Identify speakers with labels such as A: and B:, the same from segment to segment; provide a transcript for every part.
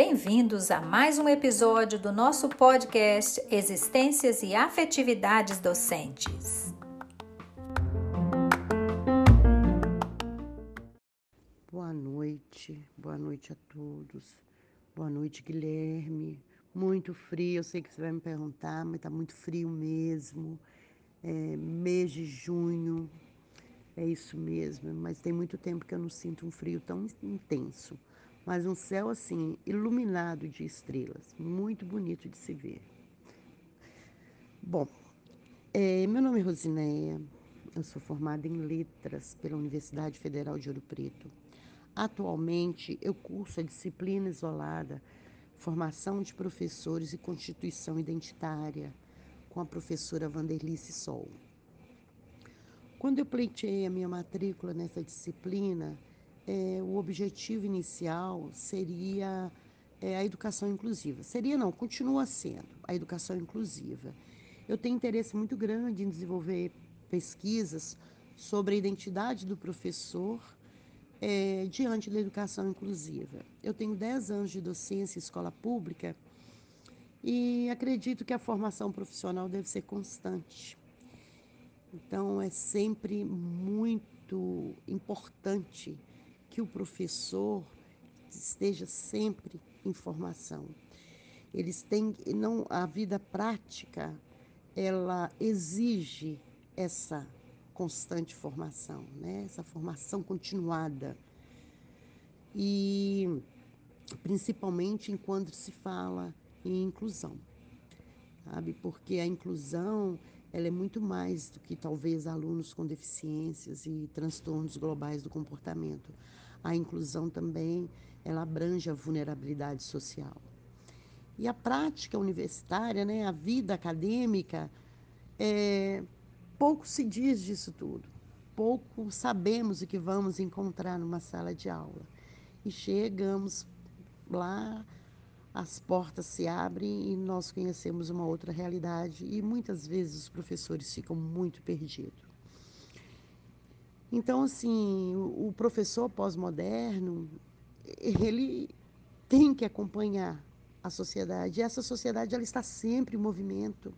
A: bem-vindos a mais um episódio do nosso podcast Existências e Afetividades Docentes.
B: Boa noite, boa noite a todos. Boa noite, Guilherme. Muito frio, eu sei que você vai me perguntar, mas tá muito frio mesmo. É mês de junho, é isso mesmo, mas tem muito tempo que eu não sinto um frio tão intenso mas um céu assim, iluminado de estrelas, muito bonito de se ver. Bom, é, meu nome é Rosineia, eu sou formada em Letras pela Universidade Federal de Ouro Preto. Atualmente, eu curso a disciplina isolada Formação de Professores e Constituição Identitária, com a professora Vanderlice Sol. Quando eu pleiteei a minha matrícula nessa disciplina, é, o objetivo inicial seria é, a educação inclusiva. Seria não, continua sendo a educação inclusiva. Eu tenho interesse muito grande em desenvolver pesquisas sobre a identidade do professor é, diante da educação inclusiva. Eu tenho 10 anos de docência em escola pública e acredito que a formação profissional deve ser constante. Então, é sempre muito importante que o professor esteja sempre em formação. Eles têm não a vida prática, ela exige essa constante formação, né? Essa formação continuada. E principalmente enquanto se fala em inclusão. Sabe? Porque a inclusão ela é muito mais do que talvez alunos com deficiências e transtornos globais do comportamento a inclusão também ela abrange a vulnerabilidade social. E a prática universitária, né, a vida acadêmica, é, pouco se diz disso tudo. Pouco sabemos o que vamos encontrar numa sala de aula. E chegamos lá, as portas se abrem e nós conhecemos uma outra realidade e muitas vezes os professores ficam muito perdidos. Então, assim, o professor pós-moderno, ele tem que acompanhar a sociedade. E essa sociedade ela está sempre em movimento.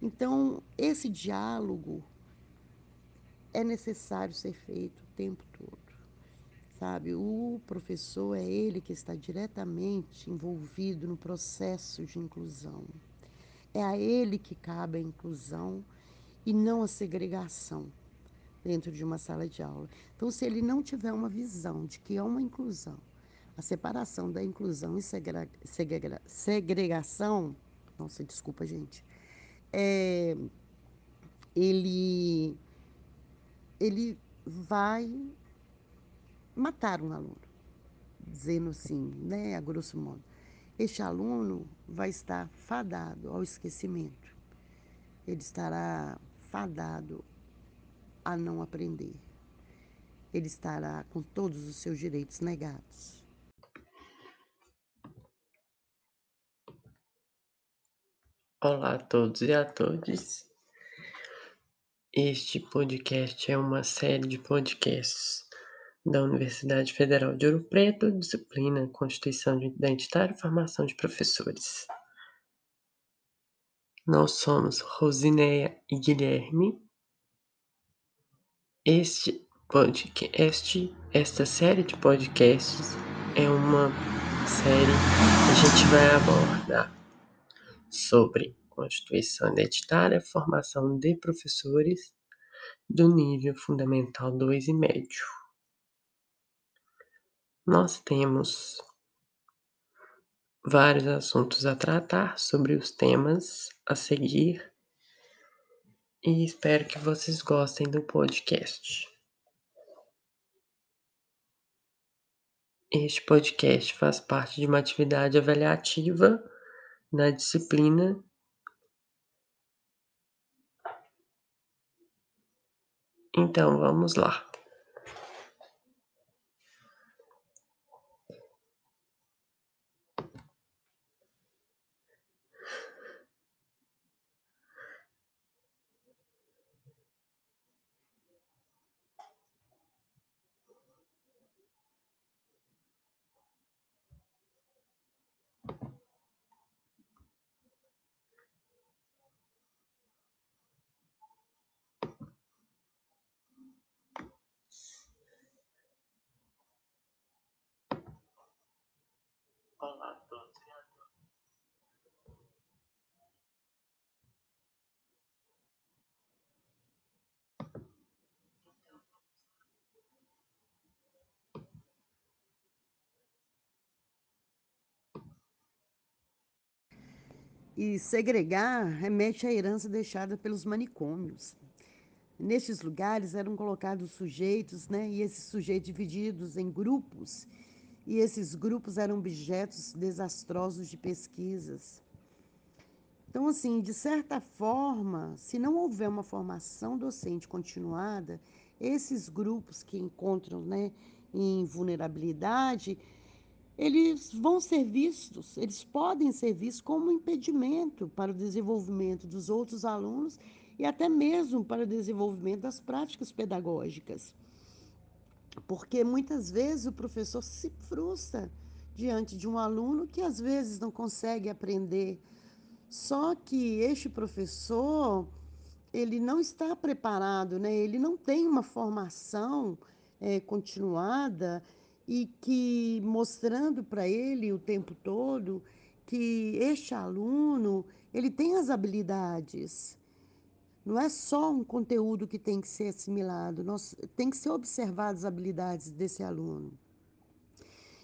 B: Então, esse diálogo é necessário ser feito o tempo todo. Sabe, o professor é ele que está diretamente envolvido no processo de inclusão. É a ele que cabe a inclusão e não a segregação dentro de uma sala de aula. Então, se ele não tiver uma visão de que é uma inclusão, a separação da inclusão e segrega, segrega, segregação, nossa, desculpa, gente, é, ele, ele vai matar um aluno, dizendo assim, né, a grosso modo. Este aluno vai estar fadado ao esquecimento. Ele estará fadado a não aprender. Ele estará com todos os seus direitos negados.
C: Olá a todos e a todas. Este podcast é uma série de podcasts da Universidade Federal de Ouro Preto, disciplina Constituição Identitária e Formação de Professores. Nós somos Rosineia e Guilherme, este podcast, esta série de podcasts é uma série que a gente vai abordar sobre Constituição Identitária, formação de professores do nível fundamental 2 e médio. Nós temos vários assuntos a tratar sobre os temas a seguir e espero que vocês gostem do podcast. Este podcast faz parte de uma atividade avaliativa na disciplina Então vamos lá. E.
B: E segregar remete à herança deixada pelos manicômios. Nestes lugares eram colocados sujeitos, né? E esses sujeitos divididos em grupos, e esses grupos eram objetos desastrosos de pesquisas. Então, assim, de certa forma, se não houver uma formação docente continuada, esses grupos que encontram né, em vulnerabilidade, eles vão ser vistos, eles podem ser vistos como um impedimento para o desenvolvimento dos outros alunos e até mesmo para o desenvolvimento das práticas pedagógicas. Porque muitas vezes o professor se frustra diante de um aluno que às vezes não consegue aprender. Só que este professor, ele não está preparado, né? ele não tem uma formação é, continuada e que mostrando para ele o tempo todo que este aluno ele tem as habilidades não é só um conteúdo que tem que ser assimilado, nós, tem que ser observadas as habilidades desse aluno.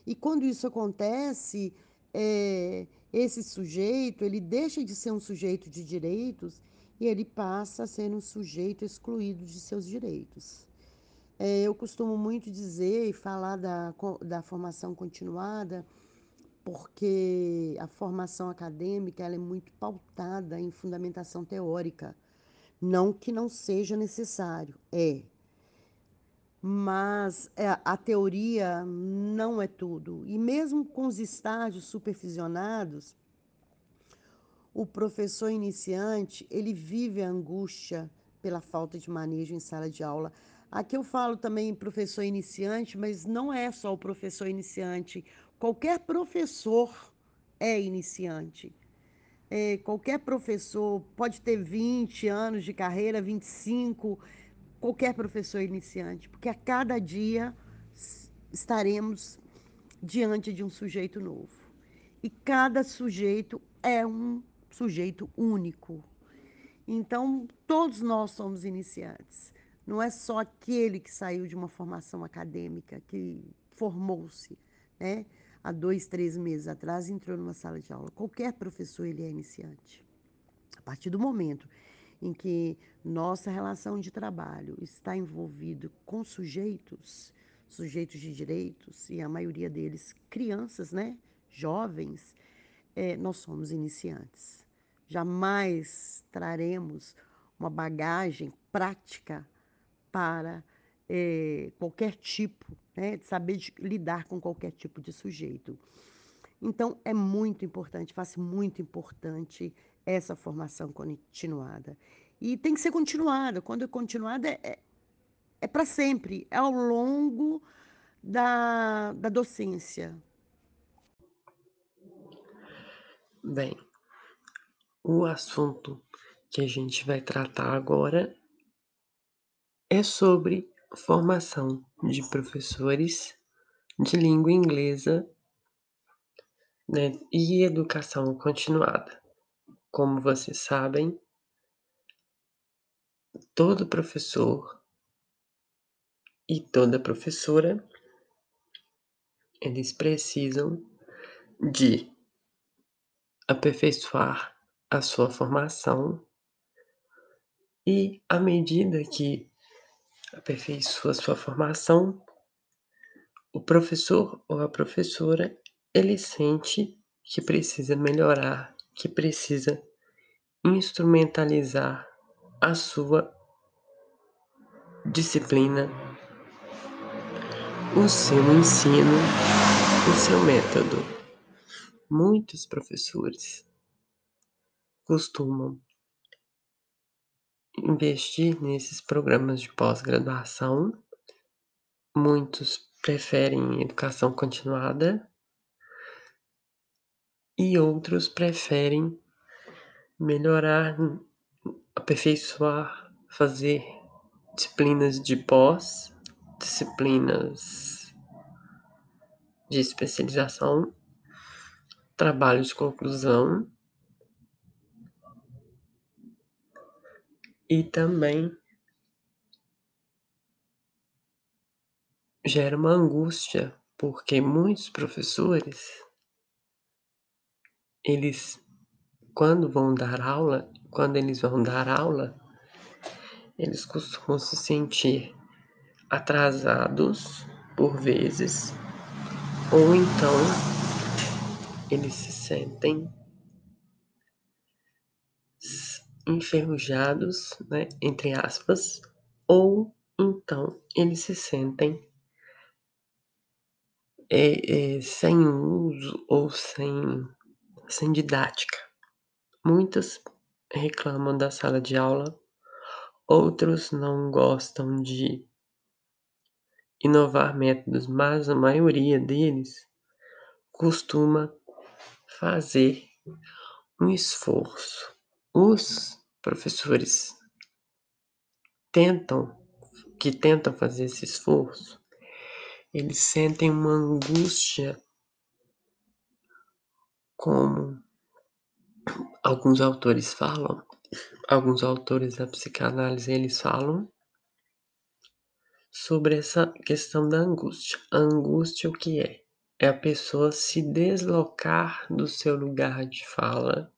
B: E quando isso acontece, é, esse sujeito ele deixa de ser um sujeito de direitos e ele passa a ser um sujeito excluído de seus direitos. É, eu costumo muito dizer e falar da, da formação continuada, porque a formação acadêmica ela é muito pautada em fundamentação teórica. Não que não seja necessário, é. Mas é, a teoria não é tudo. E mesmo com os estágios supervisionados, o professor iniciante, ele vive a angústia pela falta de manejo em sala de aula. Aqui eu falo também professor iniciante, mas não é só o professor iniciante. Qualquer professor é iniciante. É, qualquer professor pode ter 20 anos de carreira, 25, qualquer professor iniciante, porque a cada dia estaremos diante de um sujeito novo. E cada sujeito é um sujeito único. Então, todos nós somos iniciantes. Não é só aquele que saiu de uma formação acadêmica, que formou-se, né? Há dois, três meses atrás, entrou numa sala de aula. Qualquer professor, ele é iniciante. A partir do momento em que nossa relação de trabalho está envolvido com sujeitos, sujeitos de direitos, e a maioria deles crianças, né, jovens, é, nós somos iniciantes. Jamais traremos uma bagagem prática para é, qualquer tipo né, de saber de lidar com qualquer tipo de sujeito. Então, é muito importante, faz muito importante essa formação continuada. E tem que ser continuada. Quando é continuada, é, é, para sempre, é ao longo da, da docência.
C: Bem, o assunto que a gente vai tratar agora é sobre formação de professores de língua inglesa né, e educação continuada. Como vocês sabem, todo professor e toda professora eles precisam de aperfeiçoar a sua formação e à medida que aperfeiçoa sua formação, o professor ou a professora ele sente que precisa melhorar, que precisa instrumentalizar a sua disciplina, o seu ensino, o seu método. Muitos professores costumam investir nesses programas de pós-graduação. Muitos preferem educação continuada e outros preferem melhorar, aperfeiçoar, fazer disciplinas de pós, disciplinas de especialização trabalho de conclusão e também gera uma angústia, porque muitos professores eles quando vão dar aula, quando eles vão dar aula, eles costumam se sentir atrasados por vezes, ou então eles se sentem enferrujados, né, entre aspas, ou então eles se sentem é, é, sem uso ou sem, sem didática. Muitos reclamam da sala de aula, outros não gostam de inovar métodos, mas a maioria deles costuma fazer um esforço. Os professores tentam, que tentam fazer esse esforço, eles sentem uma angústia como alguns autores falam, alguns autores da psicanálise eles falam sobre essa questão da angústia. A angústia o que é? É a pessoa se deslocar do seu lugar de fala,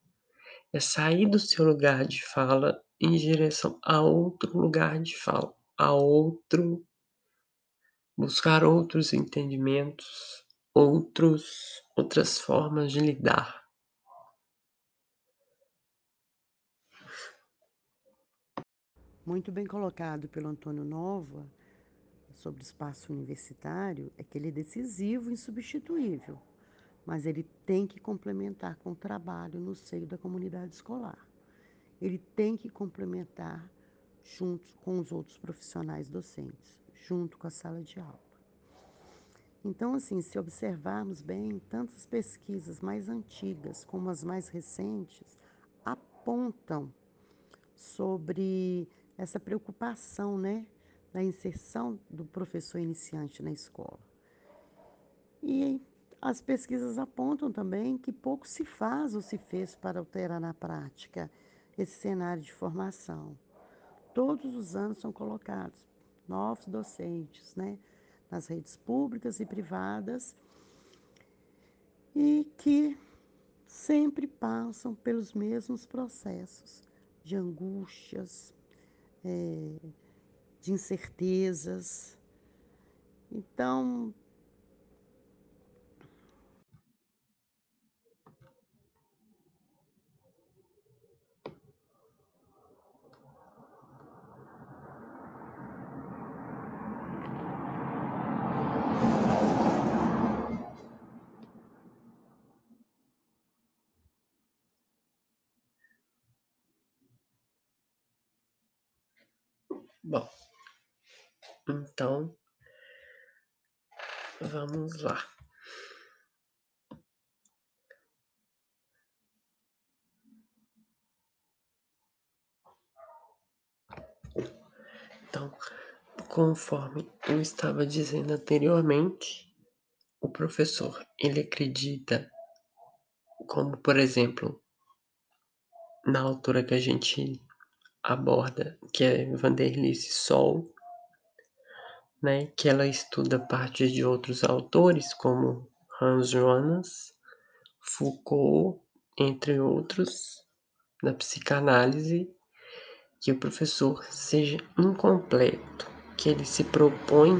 C: é sair do seu lugar de fala em direção a outro lugar de fala, a outro buscar outros entendimentos, outros outras formas de lidar.
B: Muito bem colocado pelo Antônio Nova sobre o espaço universitário é que ele é decisivo e insubstituível, mas ele tem que complementar com o trabalho no seio da comunidade escolar. Ele tem que complementar junto com os outros profissionais docentes, junto com a sala de aula. Então, assim, se observarmos bem, tanto as pesquisas mais antigas como as mais recentes apontam sobre essa preocupação, né, da inserção do professor iniciante na escola. E as pesquisas apontam também que pouco se faz ou se fez para alterar na prática esse cenário de formação. Todos os anos são colocados novos docentes, né, nas redes públicas e privadas, e que sempre passam pelos mesmos processos de angústias, é, de incertezas. Então,
C: Bom, então vamos lá. Então, conforme eu estava dizendo anteriormente, o professor ele acredita, como por exemplo, na altura que a gente aborda, que é Vanderlice Sol, né, que ela estuda parte de outros autores como Hans Jonas, Foucault, entre outros, da psicanálise, que o professor seja incompleto, que ele se propõe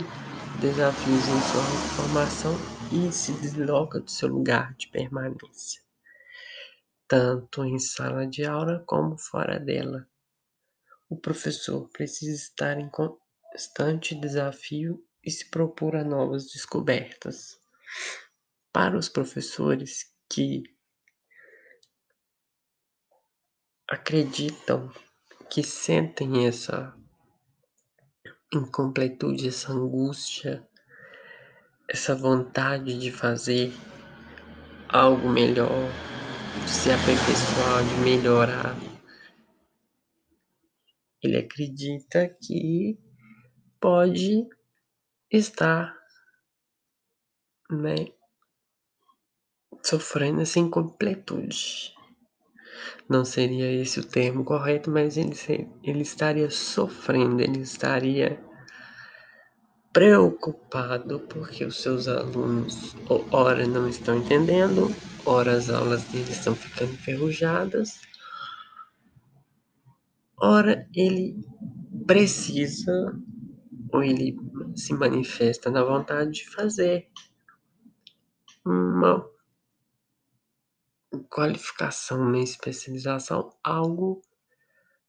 C: desafios em sua formação e se desloca do seu lugar de permanência, tanto em sala de aula como fora dela. O professor precisa estar em constante desafio e se propor a novas descobertas. Para os professores que acreditam, que sentem essa incompletude, essa angústia, essa vontade de fazer algo melhor, de se aperfeiçoar, de melhorar ele acredita que pode estar né, sofrendo essa incompletude. Não seria esse o termo correto, mas ele, ele estaria sofrendo, ele estaria preocupado porque os seus alunos, ora, não estão entendendo, ora, as aulas deles estão ficando enferrujadas, ora, ele precisa ou ele se manifesta na vontade de fazer uma qualificação, uma especialização, algo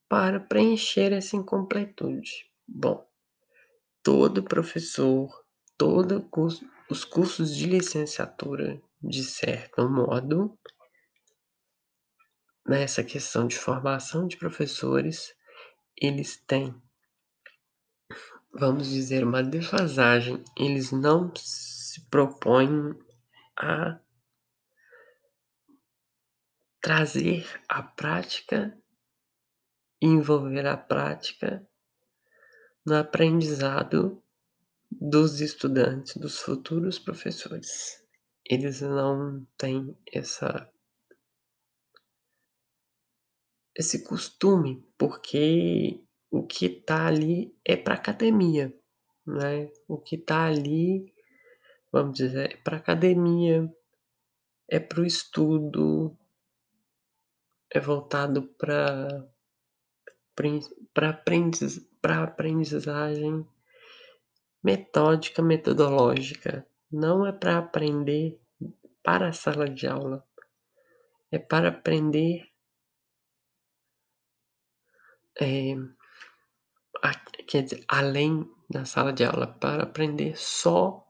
C: para preencher essa incompletude. Bom, todo professor, todo curso, os cursos de licenciatura, de certo modo, nessa questão de formação de professores, eles têm, vamos dizer, uma defasagem. Eles não se propõem a trazer a prática envolver a prática no aprendizado dos estudantes, dos futuros professores. Eles não têm essa esse costume, porque o que está ali é para academia, né? O que está ali, vamos dizer, é para academia, é para o estudo, é voltado para para aprendiz, aprendizagem metódica, metodológica. Não é para aprender para a sala de aula. É para aprender é, a, quer dizer, além da sala de aula, para aprender só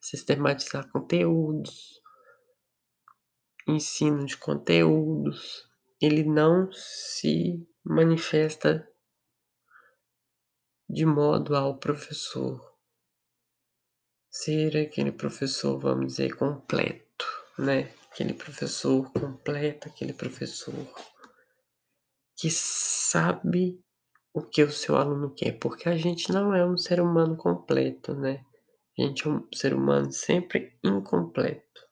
C: sistematizar conteúdos, ensino de conteúdos, ele não se manifesta de modo ao professor ser aquele professor, vamos dizer, completo, né? Aquele professor completo, aquele professor que sabe o que o seu aluno quer, porque a gente não é um ser humano completo, né? A gente é um ser humano sempre incompleto.